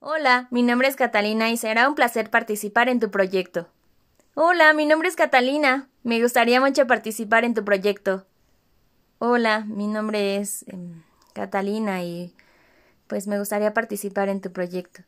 Hola, mi nombre es Catalina y será un placer participar en tu proyecto. Hola, mi nombre es Catalina. Me gustaría mucho participar en tu proyecto. Hola, mi nombre es em, Catalina y pues me gustaría participar en tu proyecto.